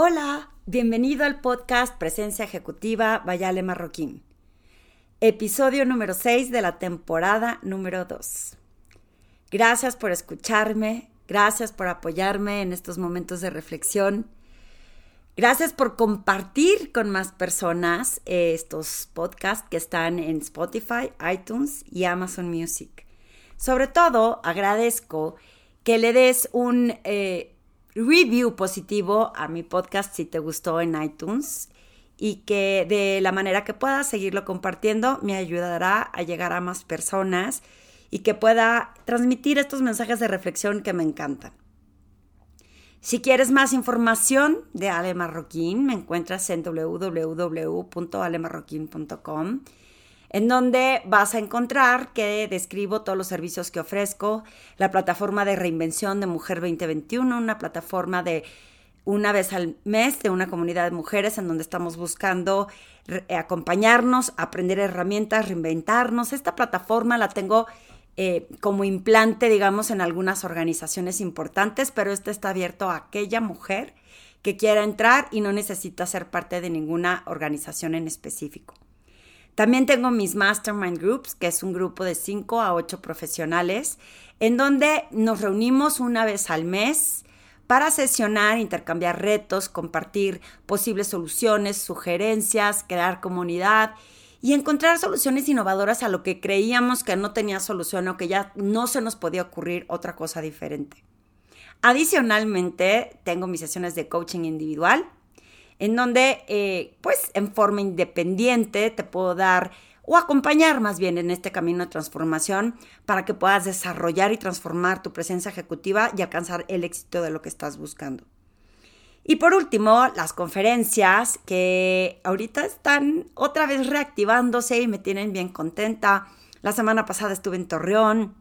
Hola, bienvenido al podcast Presencia Ejecutiva Vayale Marroquín. Episodio número 6 de la temporada número 2. Gracias por escucharme, gracias por apoyarme en estos momentos de reflexión. Gracias por compartir con más personas estos podcasts que están en Spotify, iTunes y Amazon Music. Sobre todo, agradezco que le des un eh, review positivo a mi podcast si te gustó en iTunes y que de la manera que puedas seguirlo compartiendo me ayudará a llegar a más personas y que pueda transmitir estos mensajes de reflexión que me encantan. Si quieres más información de Ale Marroquín, me encuentras en www.alemarroquín.com en donde vas a encontrar que describo todos los servicios que ofrezco, la plataforma de reinvención de Mujer 2021, una plataforma de una vez al mes de una comunidad de mujeres en donde estamos buscando acompañarnos, aprender herramientas, reinventarnos. Esta plataforma la tengo eh, como implante, digamos, en algunas organizaciones importantes, pero este está abierto a aquella mujer que quiera entrar y no necesita ser parte de ninguna organización en específico. También tengo mis Mastermind Groups, que es un grupo de 5 a 8 profesionales, en donde nos reunimos una vez al mes para sesionar, intercambiar retos, compartir posibles soluciones, sugerencias, crear comunidad y encontrar soluciones innovadoras a lo que creíamos que no tenía solución o que ya no se nos podía ocurrir otra cosa diferente. Adicionalmente, tengo mis sesiones de coaching individual en donde eh, pues en forma independiente te puedo dar o acompañar más bien en este camino de transformación para que puedas desarrollar y transformar tu presencia ejecutiva y alcanzar el éxito de lo que estás buscando. Y por último, las conferencias que ahorita están otra vez reactivándose y me tienen bien contenta. La semana pasada estuve en Torreón.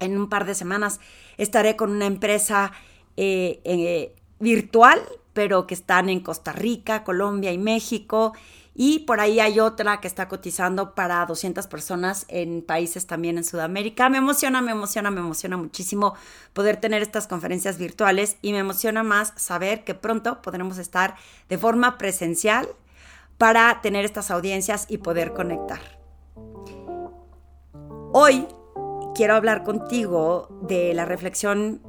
En un par de semanas estaré con una empresa eh, eh, virtual pero que están en Costa Rica, Colombia y México. Y por ahí hay otra que está cotizando para 200 personas en países también en Sudamérica. Me emociona, me emociona, me emociona muchísimo poder tener estas conferencias virtuales y me emociona más saber que pronto podremos estar de forma presencial para tener estas audiencias y poder conectar. Hoy quiero hablar contigo de la reflexión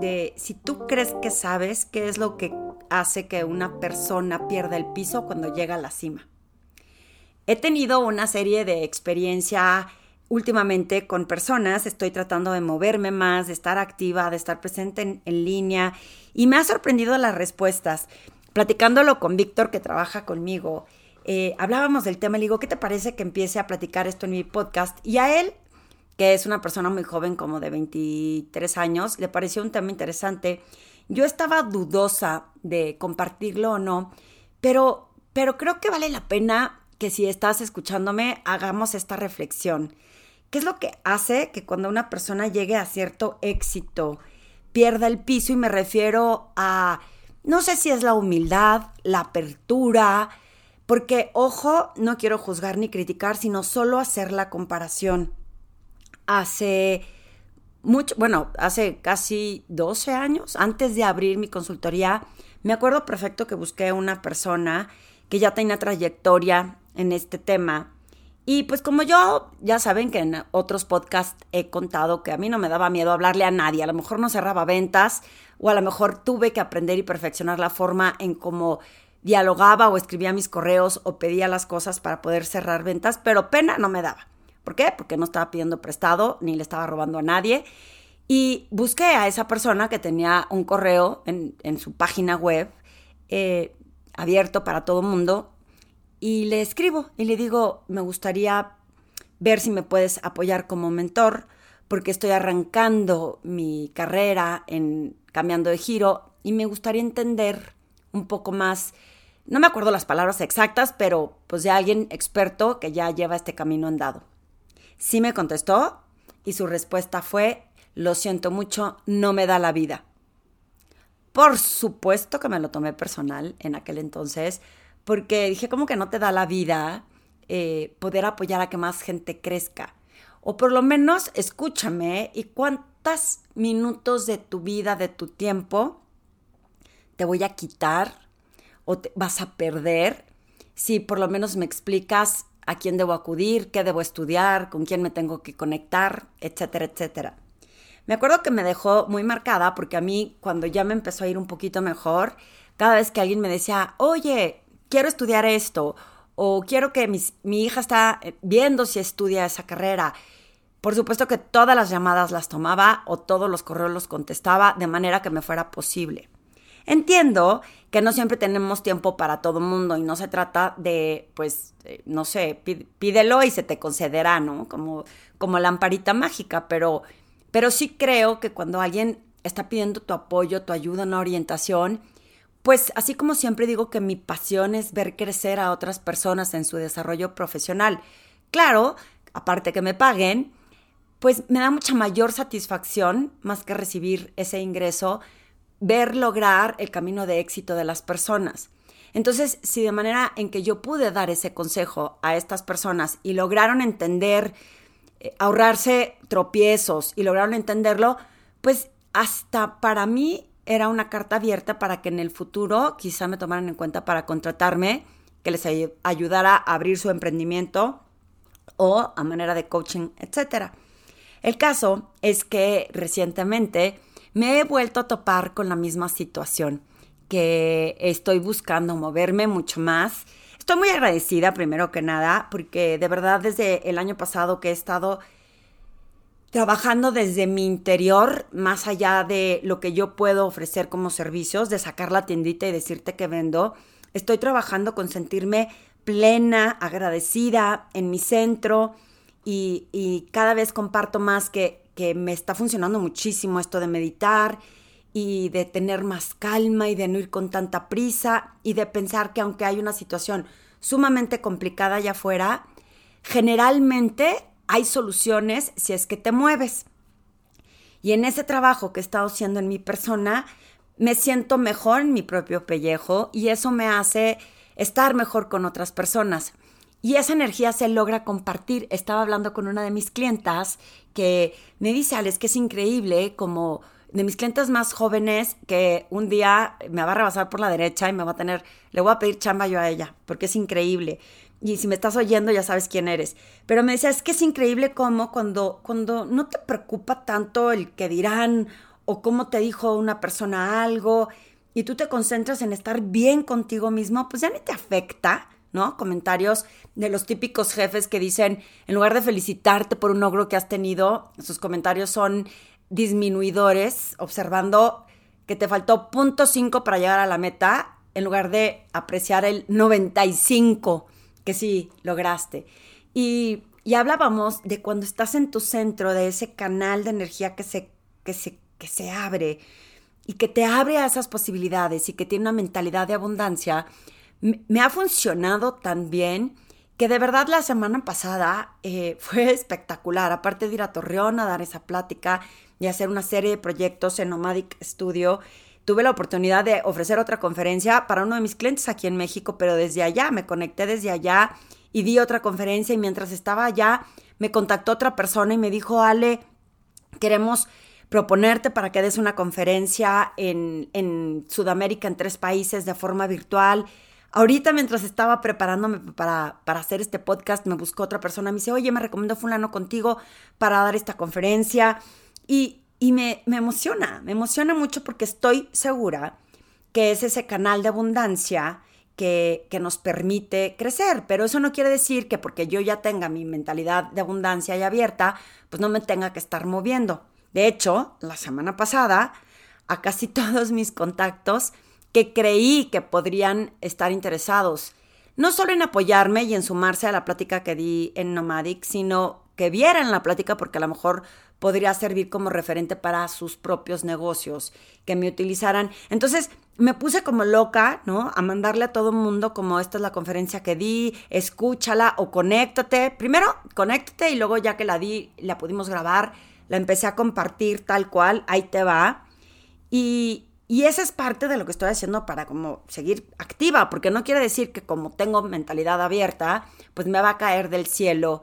de si tú crees que sabes qué es lo que hace que una persona pierda el piso cuando llega a la cima. He tenido una serie de experiencia últimamente con personas, estoy tratando de moverme más, de estar activa, de estar presente en, línea y me ha sorprendido las respuestas. Platicándolo con Víctor que trabaja conmigo, eh, hablábamos del tema, le digo, ¿qué te parece que empiece a platicar esto en mi podcast? Y a él, que es una persona muy joven, como de 23 años, le pareció un tema interesante yo estaba dudosa de compartirlo o no, pero, pero creo que vale la pena que si estás escuchándome hagamos esta reflexión. ¿Qué es lo que hace que cuando una persona llegue a cierto éxito pierda el piso? Y me refiero a, no sé si es la humildad, la apertura, porque, ojo, no quiero juzgar ni criticar, sino solo hacer la comparación. Hace mucho, bueno, hace casi 12 años, antes de abrir mi consultoría, me acuerdo perfecto que busqué una persona que ya tenía trayectoria en este tema. Y pues como yo, ya saben que en otros podcasts he contado que a mí no me daba miedo hablarle a nadie, a lo mejor no cerraba ventas o a lo mejor tuve que aprender y perfeccionar la forma en cómo dialogaba o escribía mis correos o pedía las cosas para poder cerrar ventas, pero pena no me daba. ¿Por qué? Porque no estaba pidiendo prestado ni le estaba robando a nadie. Y busqué a esa persona que tenía un correo en, su página web eh, abierto para todo el mundo y le escribo y le digo, me gustaría ver si me puedes apoyar como mentor porque estoy arrancando mi carrera en cambiando de giro y me gustaría entender un poco más, no me acuerdo las palabras exactas, pero pues de alguien experto que ya lleva este camino andado. Sí me contestó y su respuesta fue, lo siento mucho, no me da la vida. Por supuesto que me lo tomé personal en aquel entonces, porque dije, ¿cómo que no te da la vida eh, poder apoyar a que más gente crezca? O por lo menos escúchame y cuántos minutos de tu vida, de tu tiempo, te voy a quitar o te vas a perder si por lo menos me explicas a quién debo acudir, qué debo estudiar, con quién me tengo que conectar, etcétera, etcétera. Me acuerdo que me dejó muy marcada porque a mí cuando ya me empezó a ir un poquito mejor, cada vez que alguien me decía, oye, quiero estudiar esto, o quiero que mi hija está viendo si estudia esa carrera, por supuesto que todas las llamadas las tomaba o todos los correos los contestaba de manera que me fuera posible. Entiendo que no siempre tenemos tiempo para todo mundo y no se trata de, pues, eh, no sé, pídelo y se te concederá, ¿no? Como, como lamparita mágica, pero, pero sí creo que cuando alguien está pidiendo tu apoyo, tu ayuda, una orientación, pues así como siempre digo que mi pasión es ver crecer a otras personas en su desarrollo profesional. Claro, aparte que me paguen, pues me da mucha mayor satisfacción, más que recibir ese ingreso, ver lograr el camino de éxito de las personas. Entonces, si de manera en que yo pude dar ese consejo a estas personas y lograron entender, eh, ahorrarse tropiezos y lograron entenderlo, pues hasta para mí era una carta abierta para que en el futuro quizá me tomaran en cuenta para contratarme, que les ayudara a abrir su emprendimiento o a manera de coaching, etcétera. El caso es que recientemente me he vuelto a topar con la misma situación, que estoy buscando moverme mucho más. Estoy muy agradecida, primero que nada, porque de verdad desde el año pasado que he estado trabajando desde mi interior, más allá de lo que yo puedo ofrecer como servicios, de sacar la tiendita y decirte que vendo, estoy trabajando con sentirme plena, agradecida en mi centro, y, cada vez comparto más que, que me está funcionando muchísimo esto de meditar y de tener más calma y de no ir con tanta prisa y de pensar que aunque hay una situación sumamente complicada allá afuera, generalmente hay soluciones si es que te mueves. Y en ese trabajo que he estado haciendo en mi persona, me siento mejor en mi propio pellejo y eso me hace estar mejor con otras personas. Y esa energía se logra compartir. Estaba hablando con una de mis clientas que me dice, Alex, que es increíble como de mis clientes más jóvenes que un día me va a rebasar por la derecha y me va a tener, le voy a pedir chamba yo a ella, porque es increíble. Y si me estás oyendo ya sabes quién eres. Pero me decía, es que es increíble cómo cuando, cuando no te preocupa tanto el que dirán o cómo te dijo una persona algo y tú te concentras en estar bien contigo mismo, pues ya ni te afecta ¿no? Comentarios de los típicos jefes que dicen, en lugar de felicitarte por un logro que has tenido, sus comentarios son disminuidores, observando que te faltó punto .5 para llegar a la meta, en lugar de apreciar el 95 que sí lograste. Y, y hablábamos de cuando estás en tu centro, de ese canal de energía que se, que se, que se abre y que te abre a esas posibilidades y que tiene una mentalidad de abundancia, me ha funcionado tan bien que de verdad la semana pasada eh, fue espectacular. Aparte de ir a Torreón a dar esa plática y hacer una serie de proyectos en Nomadic Studio, tuve la oportunidad de ofrecer otra conferencia para uno de mis clientes aquí en México, pero desde allá, me conecté desde allá y di otra conferencia y mientras estaba allá me contactó otra persona y me dijo, Ale, queremos proponerte para que des una conferencia en, en Sudamérica, en tres países de forma virtual Ahorita mientras estaba preparándome para, para, hacer este podcast, me buscó otra persona, me dice, oye, me recomiendo fulano contigo para dar esta conferencia. Y, y me, me emociona, me emociona mucho porque estoy segura que es ese canal de abundancia que, que, nos permite crecer. Pero eso no quiere decir que porque yo ya tenga mi mentalidad de abundancia y abierta, pues no me tenga que estar moviendo. De hecho, la semana pasada, a casi todos mis contactos, que creí que podrían estar interesados, no solo en apoyarme y en sumarse a la plática que di en Nomadic, sino que vieran la plática porque a lo mejor podría servir como referente para sus propios negocios, que me utilizaran. Entonces me puse como loca, ¿no? A mandarle a todo el mundo como esta es la conferencia que di, escúchala o conéctate. Primero, conéctate y luego ya que la di, la pudimos grabar, la empecé a compartir tal cual, ahí te va. Y, y esa es parte de lo que estoy haciendo para como seguir activa, porque no quiere decir que como tengo mentalidad abierta, pues me va a caer del cielo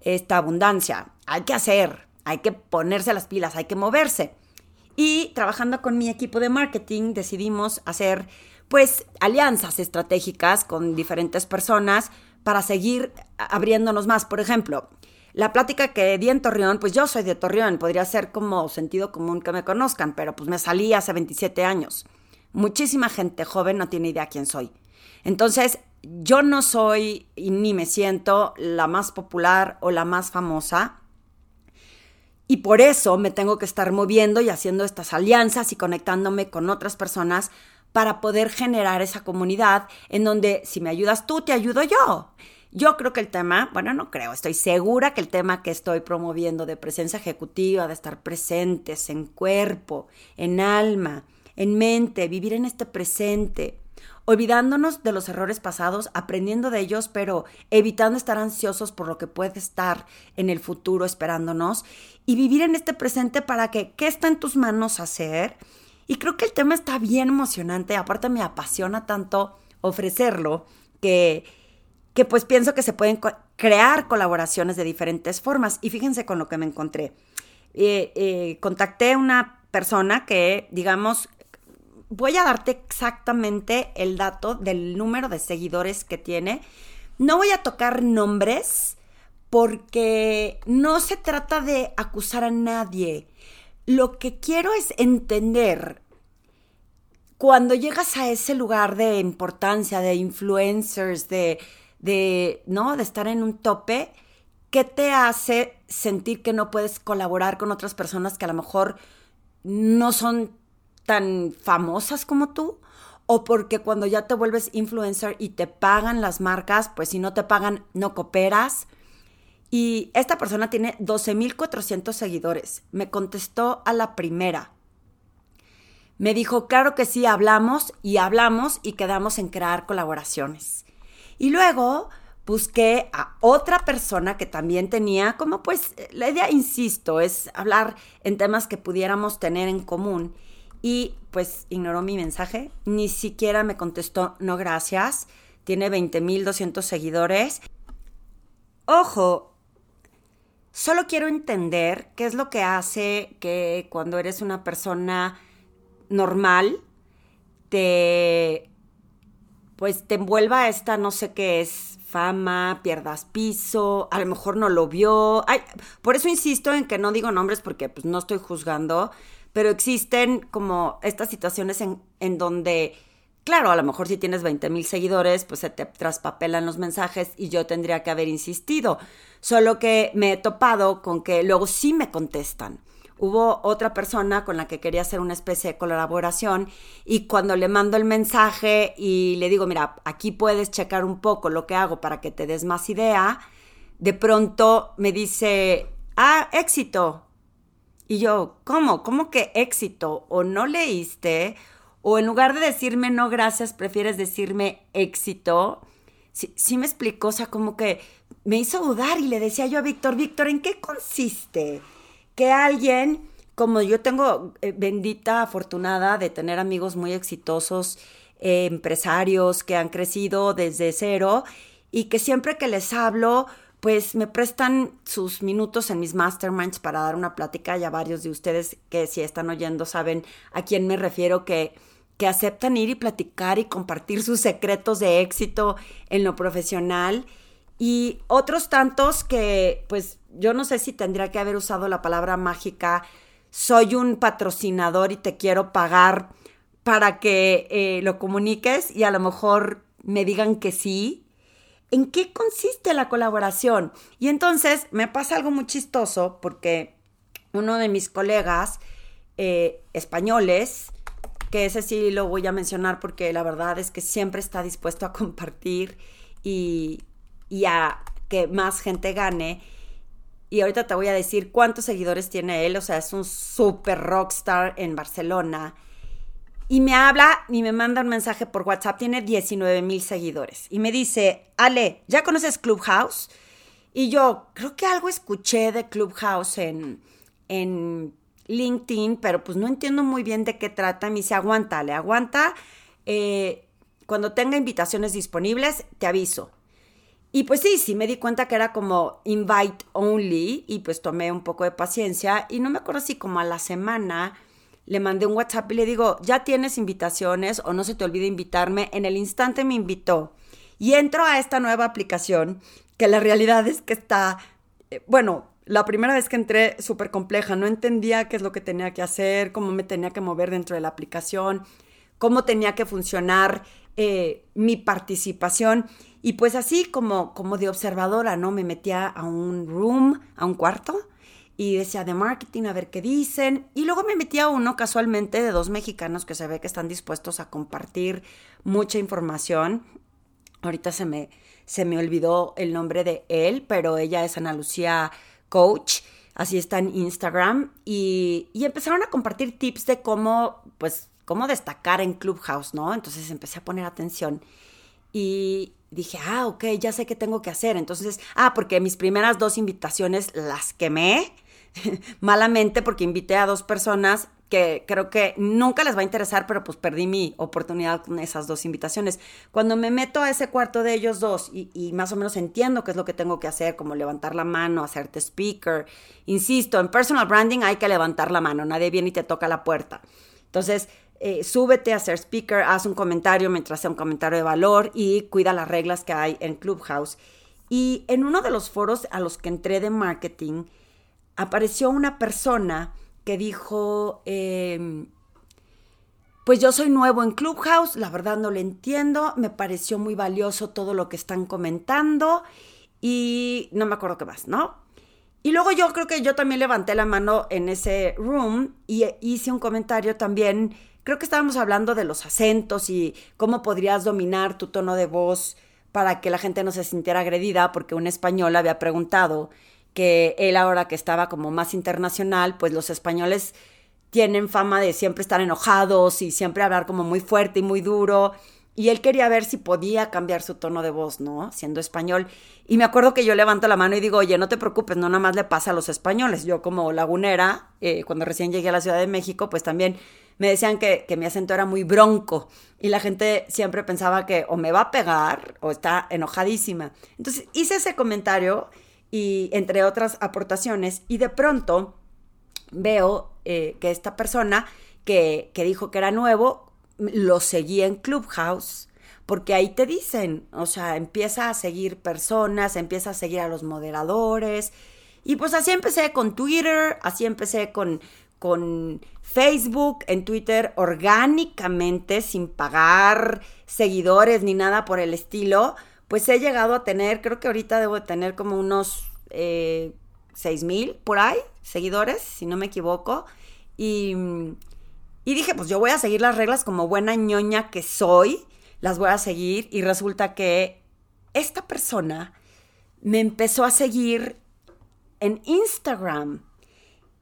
esta abundancia. Hay que hacer, hay que ponerse las pilas, hay que moverse. Y trabajando con mi equipo de marketing decidimos hacer pues alianzas estratégicas con diferentes personas para seguir abriéndonos más. Por ejemplo, la plática que di en Torreón, pues yo soy de Torreón, podría ser como sentido común que me conozcan, pero pues me salí hace 27 años. Muchísima gente joven no tiene idea quién soy. Entonces, yo no soy ni me siento la más popular o la más famosa. Y por eso me tengo que estar moviendo y haciendo estas alianzas y conectándome con otras personas para poder generar esa comunidad en donde si me ayudas tú, te ayudo yo. Yo creo que el tema, bueno, no creo, estoy segura que el tema que estoy promoviendo de presencia ejecutiva, de estar presentes en cuerpo, en alma, en mente, vivir en este presente, olvidándonos de los errores pasados, aprendiendo de ellos, pero evitando estar ansiosos por lo que puede estar en el futuro esperándonos y vivir en este presente para que, ¿qué está en tus manos hacer? Y creo que el tema está bien emocionante, aparte me apasiona tanto ofrecerlo que, que pues pienso que se pueden crear colaboraciones de diferentes formas. Y fíjense con lo que me encontré. Eh, eh, contacté a una persona que, digamos, voy a darte exactamente el dato del número de seguidores que tiene. No voy a tocar nombres porque no se trata de acusar a nadie. Lo que quiero es entender cuando llegas a ese lugar de importancia, de influencers, de, de, ¿no? de estar en un tope, ¿qué te hace sentir que no puedes colaborar con otras personas que a lo mejor no son tan famosas como tú o porque cuando ya te vuelves influencer y te pagan las marcas, pues si no te pagan, no cooperas. Y esta persona tiene 12.400 seguidores. Me contestó a la primera. Me dijo, claro que sí, hablamos y hablamos y quedamos en crear colaboraciones. Y luego busqué a otra persona que también tenía como pues la idea, insisto, es hablar en temas que pudiéramos tener en común y pues ignoró mi mensaje, ni siquiera me contestó no gracias, tiene 20.200 seguidores. Ojo, solo quiero entender qué es lo que hace que cuando eres una persona normal te pues te envuelva esta no sé qué es fama, pierdas piso, a lo mejor no lo vio. Ay, por eso insisto en que no digo nombres porque pues no estoy juzgando, pero existen como estas situaciones en, en donde, claro, a lo mejor si tienes 20 mil seguidores, pues se te traspapelan los mensajes y yo tendría que haber insistido. Solo que me he topado con que luego sí me contestan. Hubo otra persona con la que quería hacer una especie de colaboración y cuando le mando el mensaje y le digo, mira, aquí puedes checar un poco lo que hago para que te des más idea, de pronto me dice, ah, éxito, y yo, ¿cómo? ¿Cómo que éxito? ¿O no leíste? ¿O en lugar de decirme no gracias, prefieres decirme éxito? Sí, me explicó, o sea, como que me hizo dudar y le decía yo a Víctor, Víctor, ¿en qué consiste que alguien, como yo tengo eh, bendita, afortunada de tener amigos muy exitosos, eh, empresarios que han crecido desde cero y que siempre que les hablo, pues me prestan sus minutos en mis masterminds para dar una plática. Ya varios de ustedes que si están oyendo saben a quién me refiero que, que aceptan ir y platicar y compartir sus secretos de éxito en lo profesional. Y otros tantos que, pues yo no sé si tendría que haber usado la palabra mágica, soy un patrocinador y te quiero pagar para que eh, lo comuniques y a lo mejor me digan que sí, ¿En qué consiste la colaboración? Y entonces me pasa algo muy chistoso porque uno de mis colegas eh, españoles, que ese sí lo voy a mencionar porque la verdad es que siempre está dispuesto a compartir y, y a que más gente gane. Y ahorita te voy a decir cuántos seguidores tiene él. O sea, es un super rockstar en Barcelona. Y me habla y me manda un mensaje por WhatsApp, tiene 19 mil seguidores. Y me dice, Ale, ¿ya conoces Clubhouse? Y yo, creo que algo escuché de Clubhouse en, en LinkedIn, pero pues no entiendo muy bien de qué trata. Me dice, aguanta, Ale, aguanta. Eh, cuando tenga invitaciones disponibles, te aviso. Y pues sí, sí me di cuenta que era como invite only y pues tomé un poco de paciencia y no me acuerdo si como a la semana le mandé un WhatsApp y le digo, ya tienes invitaciones o no se te olvide invitarme. En el instante me invitó. Y entro a esta nueva aplicación que la realidad es que está, eh, bueno, la primera vez que entré súper compleja, no entendía qué es lo que tenía que hacer, cómo me tenía que mover dentro de la aplicación, cómo tenía que funcionar eh, mi participación. Y pues así como, como de observadora, ¿no? Me metía a un room, a un cuarto, y decía de marketing, a ver qué dicen. Y luego me metí a uno casualmente de dos mexicanos que se ve que están dispuestos a compartir mucha información. Ahorita se me, se me olvidó el nombre de él, pero ella es Ana Lucía Coach. Así está en Instagram. Y, y empezaron a compartir tips de cómo, pues, cómo destacar en Clubhouse, ¿no? Entonces empecé a poner atención. Y, dije, ah, ok, ya sé qué tengo que hacer. Entonces, ah, porque mis primeras dos invitaciones las quemé malamente porque invité a dos personas que creo que nunca les va a interesar, pero pues perdí mi oportunidad con esas dos invitaciones. Cuando me meto a ese cuarto de ellos dos y, más o menos entiendo qué es lo que tengo que hacer, como levantar la mano, hacerte speaker, insisto, en personal branding hay que levantar la mano, nadie viene y te toca la puerta. Entonces, eh, súbete a ser speaker, haz un comentario mientras sea un comentario de valor y cuida las reglas que hay en Clubhouse. Y en uno de los foros a los que entré de marketing, apareció una persona que dijo, em, pues yo soy nuevo en Clubhouse, la verdad no le entiendo, me pareció muy valioso todo lo que están comentando y no me acuerdo qué más, ¿no? Y luego yo creo que yo también levanté la mano en ese room y hice un comentario también, creo que estábamos hablando de los acentos y cómo podrías dominar tu tono de voz para que la gente no se sintiera agredida, porque un español había preguntado que él ahora que estaba como más internacional, pues los españoles tienen fama de siempre estar enojados y siempre hablar como muy fuerte y muy duro. Y él quería ver si podía cambiar su tono de voz, ¿no? Siendo español. Y me acuerdo que yo levanto la mano y digo, oye, no te preocupes, no nada más le pasa a los españoles. Yo como lagunera, eh, cuando recién llegué a la Ciudad de México, pues también me decían que, que mi acento era muy bronco. Y la gente siempre pensaba que o me va a pegar o está enojadísima. Entonces hice ese comentario y entre otras aportaciones, y de pronto veo eh, que esta persona que, que dijo que era nuevo, lo seguía en Clubhouse, porque ahí te dicen, o sea, empieza a seguir personas, empieza a seguir a los moderadores, y pues así empecé con Twitter, así empecé con, con Facebook, en Twitter, orgánicamente, sin pagar seguidores ni nada por el estilo, pues he llegado a tener, creo que ahorita debo de tener como unos eh, mil por ahí seguidores, si no me equivoco. Y, y dije, pues yo voy a seguir las reglas como buena ñoña que soy, las voy a seguir. Y resulta que esta persona me empezó a seguir en Instagram.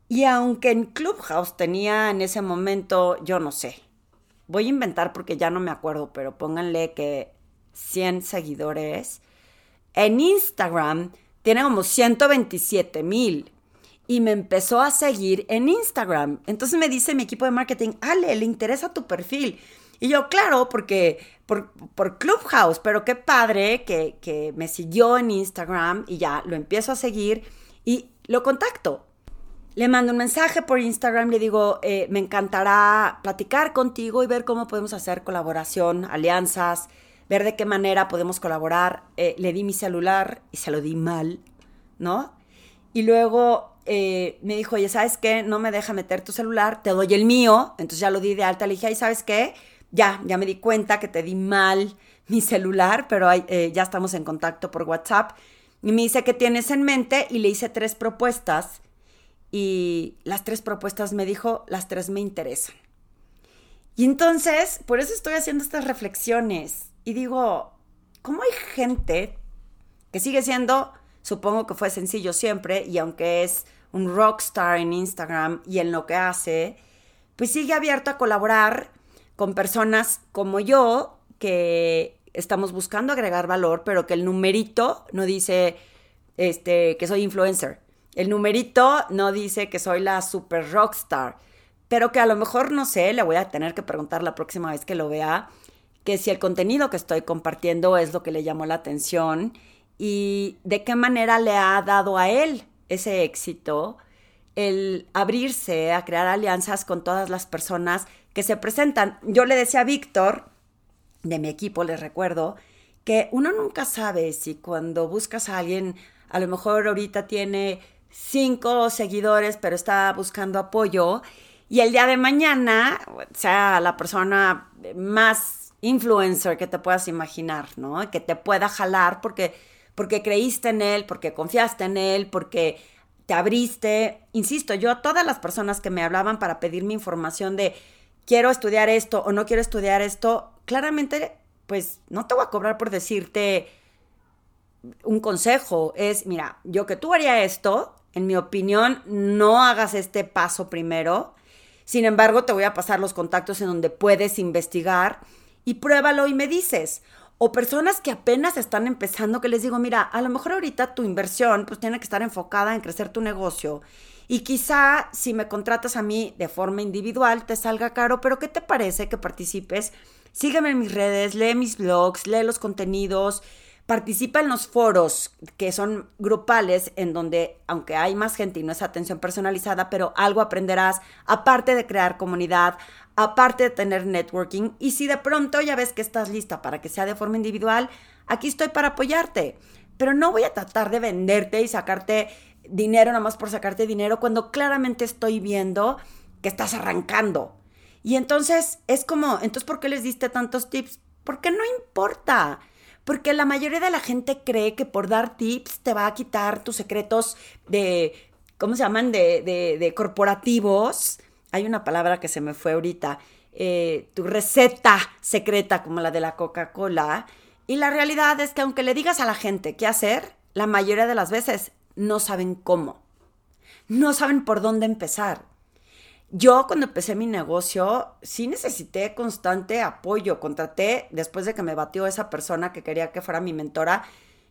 Y aunque en Clubhouse tenía en ese momento, yo no sé, voy a inventar porque ya no me acuerdo, pero pónganle que 100 seguidores. En Instagram tiene como 127 mil y me empezó a seguir en Instagram. Entonces me dice mi equipo de marketing, Ale, le interesa tu perfil. Y yo, claro, porque por, Clubhouse, pero qué padre que, que, me siguió en Instagram y ya lo empiezo a seguir y lo contacto. Le mando un mensaje por Instagram, le digo, eh, me encantará platicar contigo y ver cómo podemos hacer colaboración, alianzas, ver de qué manera podemos colaborar. Eh, le di mi celular y se lo di mal, ¿no? Y luego eh, me dijo, oye, ¿sabes qué? No me deja meter tu celular, te doy el mío. Entonces ya lo di de alta. Le dije, ¿y sabes qué? Ya, ya me di cuenta que te di mal mi celular, pero eh, ya estamos en contacto por WhatsApp. Y me dice, ¿qué tienes en mente? Y le hice tres propuestas. Y las tres propuestas me dijo, las tres me interesan. Y entonces, por eso estoy haciendo estas reflexiones y digo, ¿cómo hay gente que sigue siendo, supongo que fue sencillo siempre, y aunque es un rockstar en Instagram y en lo que hace, pues sigue abierto a colaborar con personas como yo que estamos buscando agregar valor, pero que el numerito no dice este, que soy influencer. El numerito no dice que soy la super rockstar, pero que a lo mejor, no sé, le voy a tener que preguntar la próxima vez que lo vea, que si el contenido que estoy compartiendo es lo que le llamó la atención y de qué manera le ha dado a él ese éxito el abrirse a crear alianzas con todas las personas que se presentan. Yo le decía a Víctor, de mi equipo, les recuerdo, que uno nunca sabe si cuando buscas a alguien, a lo mejor ahorita tiene cinco seguidores, pero está buscando apoyo, y el día de mañana sea la persona más influencer que te puedas imaginar, ¿no? Que te pueda jalar porque, porque creíste en él, porque confiaste en él, porque te abriste. Insisto, yo a todas las personas que me hablaban para pedirme información de quiero estudiar esto o no quiero estudiar esto, claramente, pues no te voy a cobrar por decirte un consejo. Es, mira, yo que tú haría esto, en mi opinión, no hagas este paso primero. Sin embargo, te voy a pasar los contactos en donde puedes investigar y pruébalo y me dices. O personas que apenas están empezando, que les digo, mira, a lo mejor ahorita tu inversión pues tiene que estar enfocada en crecer tu negocio. Y quizá si me contratas a mí de forma individual te salga caro, pero ¿qué te parece que participes? Sígueme en mis redes, lee mis blogs, lee los contenidos, Participa en los foros que son grupales en donde, aunque hay más gente y no es atención personalizada, pero algo aprenderás, aparte de crear comunidad, aparte de tener networking. Y si de pronto ya ves que estás lista para que sea de forma individual, aquí estoy para apoyarte. Pero no voy a tratar de venderte y sacarte dinero nada más por sacarte dinero cuando claramente estoy viendo que estás arrancando. Y entonces es como, entonces, ¿por qué les diste tantos tips? Porque no importa. Porque la mayoría de la gente cree que por dar tips te va a quitar tus secretos de, ¿cómo se llaman? De, de, corporativos. Hay una palabra que se me fue ahorita. Eh, tu receta secreta como la de la Coca-Cola. Y la realidad es que aunque le digas a la gente qué hacer, la mayoría de las veces no saben cómo. No saben por dónde empezar. Yo cuando empecé mi negocio sí necesité constante apoyo. Contraté, después de que me batió esa persona que quería que fuera mi mentora,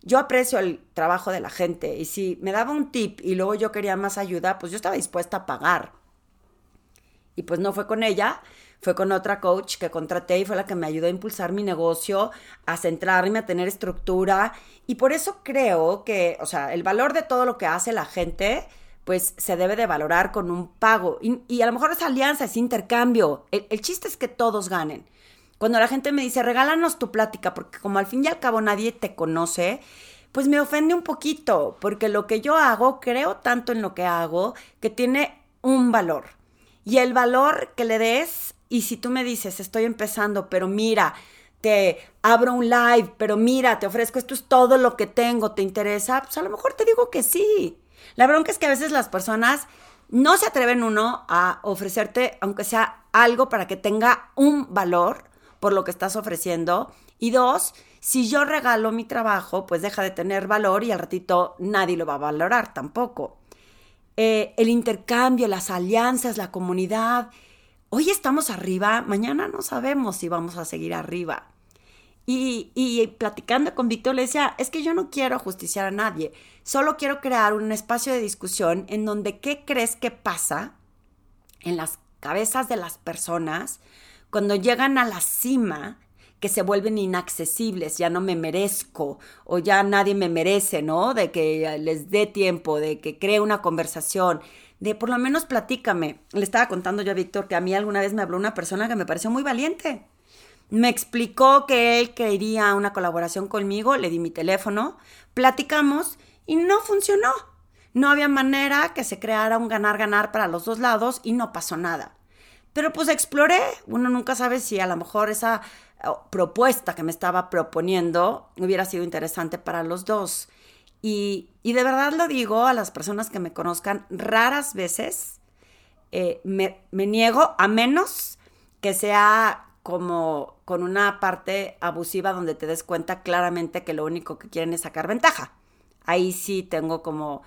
yo aprecio el trabajo de la gente y si me daba un tip y luego yo quería más ayuda, pues yo estaba dispuesta a pagar. Y pues no fue con ella, fue con otra coach que contraté y fue la que me ayudó a impulsar mi negocio, a centrarme, a tener estructura. Y por eso creo que, o sea, el valor de todo lo que hace la gente pues se debe de valorar con un pago. Y, a lo mejor esa alianza, ese intercambio. El, chiste es que todos ganen. Cuando la gente me dice, regálanos tu plática, porque como al fin y al cabo nadie te conoce, pues me ofende un poquito, porque lo que yo hago, creo tanto en lo que hago, que tiene un valor. Y el valor que le des, y si tú me dices, estoy empezando, pero mira, te abro un live, pero mira, te ofrezco, esto es todo lo que tengo, ¿te interesa? Pues a lo mejor te digo que sí. La bronca es que a veces las personas no se atreven uno a ofrecerte, aunque sea algo para que tenga un valor por lo que estás ofreciendo. Y dos, si yo regalo mi trabajo, pues deja de tener valor y al ratito nadie lo va a valorar tampoco. Eh, el intercambio, las alianzas, la comunidad. Hoy estamos arriba, mañana no sabemos si vamos a seguir arriba. Y, platicando con Víctor le decía, es que yo no quiero justiciar a nadie, solo quiero crear un espacio de discusión en donde qué crees que pasa en las cabezas de las personas cuando llegan a la cima que se vuelven inaccesibles, ya no me merezco o ya nadie me merece, ¿no? De que les dé tiempo, de que cree una conversación, de por lo menos platícame. Le estaba contando yo a Víctor que a mí alguna vez me habló una persona que me pareció muy valiente me explicó que él quería una colaboración conmigo, le di mi teléfono, platicamos y no funcionó. No había manera que se creara un ganar-ganar para los dos lados y no pasó nada. Pero pues exploré, uno nunca sabe si a lo mejor esa propuesta que me estaba proponiendo hubiera sido interesante para los dos. Y, de verdad lo digo a las personas que me conozcan, raras veces eh, me, me niego a menos que sea como con una parte abusiva donde te des cuenta claramente que lo único que quieren es sacar ventaja. Ahí sí tengo como,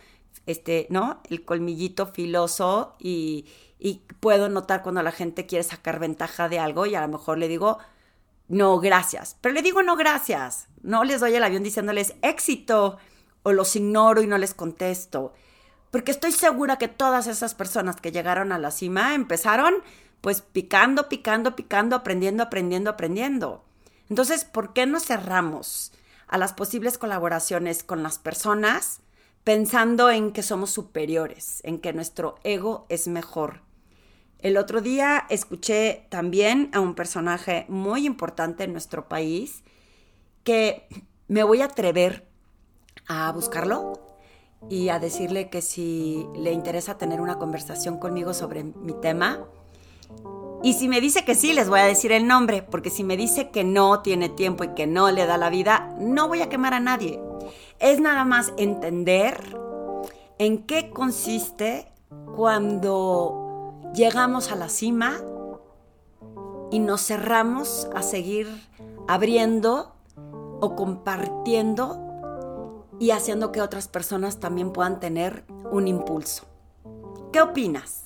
este, ¿no? El colmillito filoso y, y puedo notar cuando la gente quiere sacar ventaja de algo y a lo mejor le digo, no, gracias. Pero le digo no, gracias. No les doy el avión diciéndoles éxito o los ignoro y no les contesto. Porque estoy segura que todas esas personas que llegaron a la cima empezaron pues picando, picando, picando, aprendiendo, aprendiendo, aprendiendo. Entonces, ¿por qué no cerramos a las posibles colaboraciones con las personas pensando en que somos superiores, en que nuestro ego es mejor. El otro día escuché también a un personaje muy importante en nuestro país que me voy a atrever a buscarlo y a decirle que si le interesa tener una conversación conmigo sobre mi tema. Y si me dice que sí, les voy a decir el nombre, porque si me dice que no tiene tiempo y que no le da la vida, no voy a quemar a nadie. Es nada más entender en qué consiste cuando llegamos a la cima y nos cerramos a seguir abriendo o compartiendo y haciendo que otras personas también puedan tener un impulso. ¿Qué opinas?